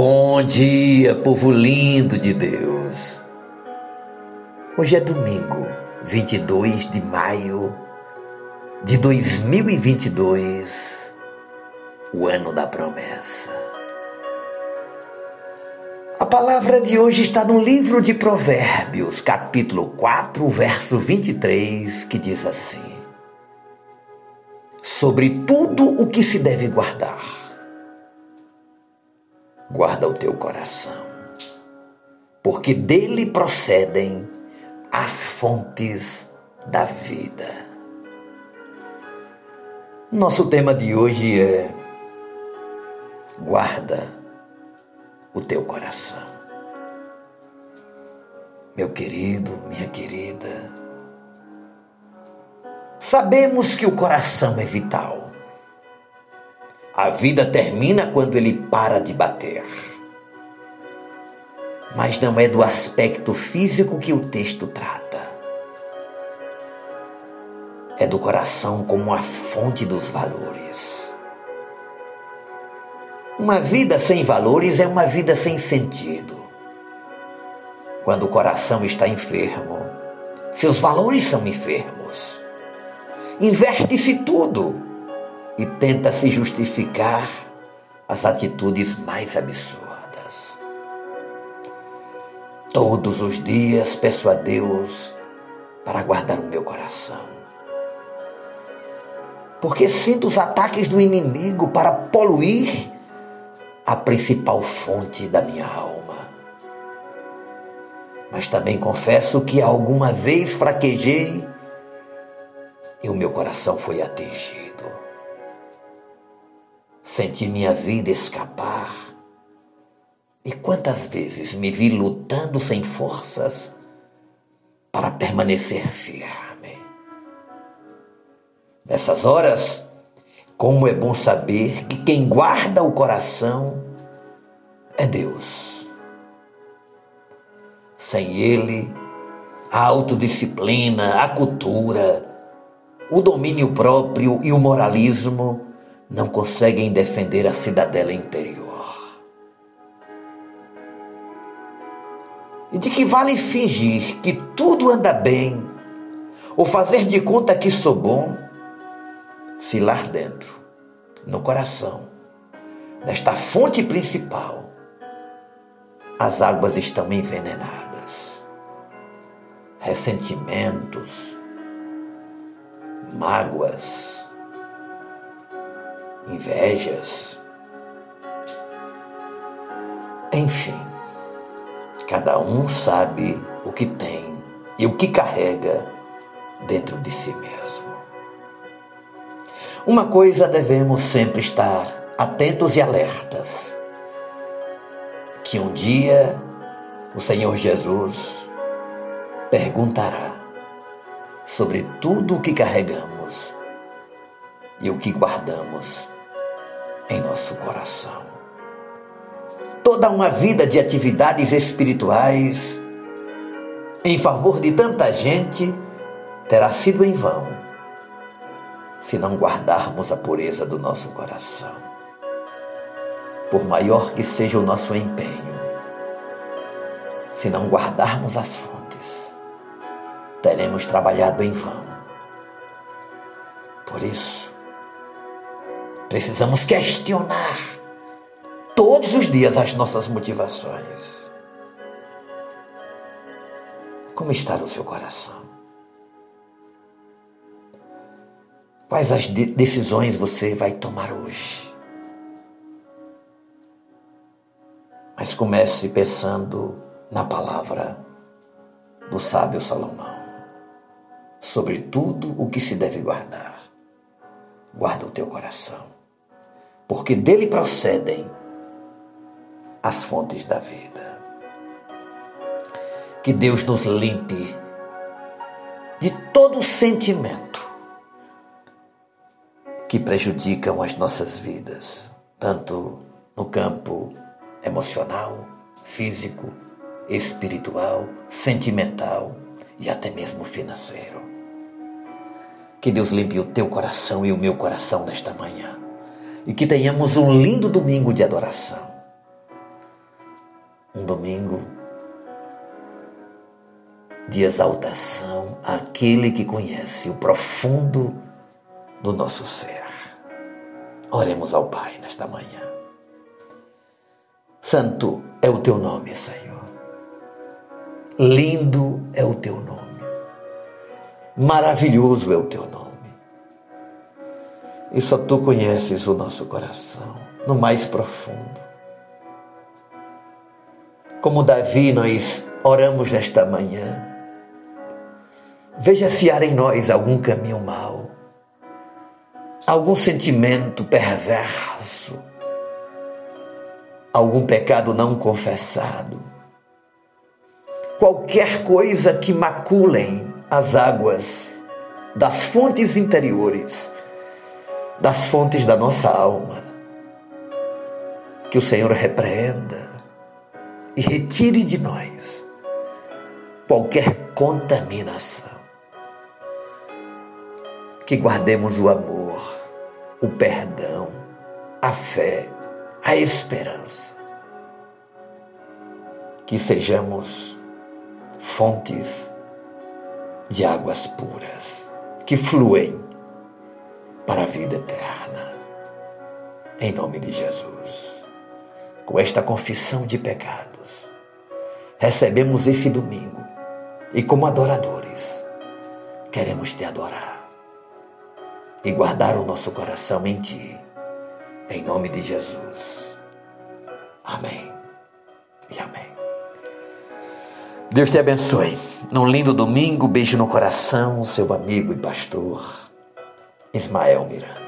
Bom dia, povo lindo de Deus. Hoje é domingo, 22 de maio de 2022, o ano da promessa. A palavra de hoje está no livro de Provérbios, capítulo 4, verso 23, que diz assim: Sobre tudo o que se deve guardar guarda o teu coração, porque dele procedem as fontes da vida. Nosso tema de hoje é guarda o teu coração. Meu querido, minha querida, sabemos que o coração é vital. A vida termina quando ele para de bater. Mas não é do aspecto físico que o texto trata. É do coração como a fonte dos valores. Uma vida sem valores é uma vida sem sentido. Quando o coração está enfermo, seus valores são enfermos. Inverte-se tudo e tenta se justificar as atitudes mais absurdas. Todos os dias peço a Deus para guardar o meu coração. Porque sinto os ataques do inimigo para poluir a principal fonte da minha alma. Mas também confesso que alguma vez fraquejei e o meu coração foi atingido. Senti minha vida escapar. E quantas vezes me vi lutando sem forças para permanecer firme. Nessas horas, como é bom saber que quem guarda o coração é Deus. Sem Ele, a autodisciplina, a cultura, o domínio próprio e o moralismo não conseguem defender a cidadela interior. E de que vale fingir que tudo anda bem, ou fazer de conta que sou bom, se lá dentro, no coração, nesta fonte principal, as águas estão envenenadas. Ressentimentos, mágoas, invejas. Enfim, cada um sabe o que tem e o que carrega dentro de si mesmo. Uma coisa devemos sempre estar atentos e alertas: que um dia o Senhor Jesus perguntará sobre tudo o que carregamos e o que guardamos em nosso coração. Toda uma vida de atividades espirituais em favor de tanta gente terá sido em vão se não guardarmos a pureza do nosso coração. Por maior que seja o nosso empenho, se não guardarmos as fontes, teremos trabalhado em vão. Por isso, Precisamos questionar todos os dias as nossas motivações. Como está o seu coração? Quais as de decisões você vai tomar hoje? Mas comece pensando na palavra do sábio Salomão sobre tudo o que se deve guardar. Guarda o teu coração porque dele procedem as fontes da vida. Que Deus nos limpe de todo sentimento que prejudicam as nossas vidas, tanto no campo emocional, físico, espiritual, sentimental e até mesmo financeiro. Que Deus limpe o teu coração e o meu coração nesta manhã e que tenhamos um lindo domingo de adoração. um domingo de exaltação àquele que conhece o profundo do nosso ser. Oremos ao Pai nesta manhã. Santo é o teu nome, Senhor. Lindo é o teu nome. Maravilhoso é o teu nome. E só tu conheces o nosso coração, no mais profundo. Como Davi, nós oramos nesta manhã. Veja se há em nós algum caminho mau, algum sentimento perverso, algum pecado não confessado, qualquer coisa que maculem as águas das fontes interiores, das fontes da nossa alma. Que o Senhor repreenda e retire de nós qualquer contaminação. Que guardemos o amor, o perdão, a fé, a esperança. Que sejamos fontes de águas puras que fluem para a vida eterna. Em nome de Jesus. Com esta confissão de pecados, recebemos esse domingo e, como adoradores, queremos te adorar e guardar o nosso coração em ti. Em nome de Jesus. Amém e amém. Deus te abençoe. Num lindo domingo, beijo no coração, seu amigo e pastor Ismael Miranda.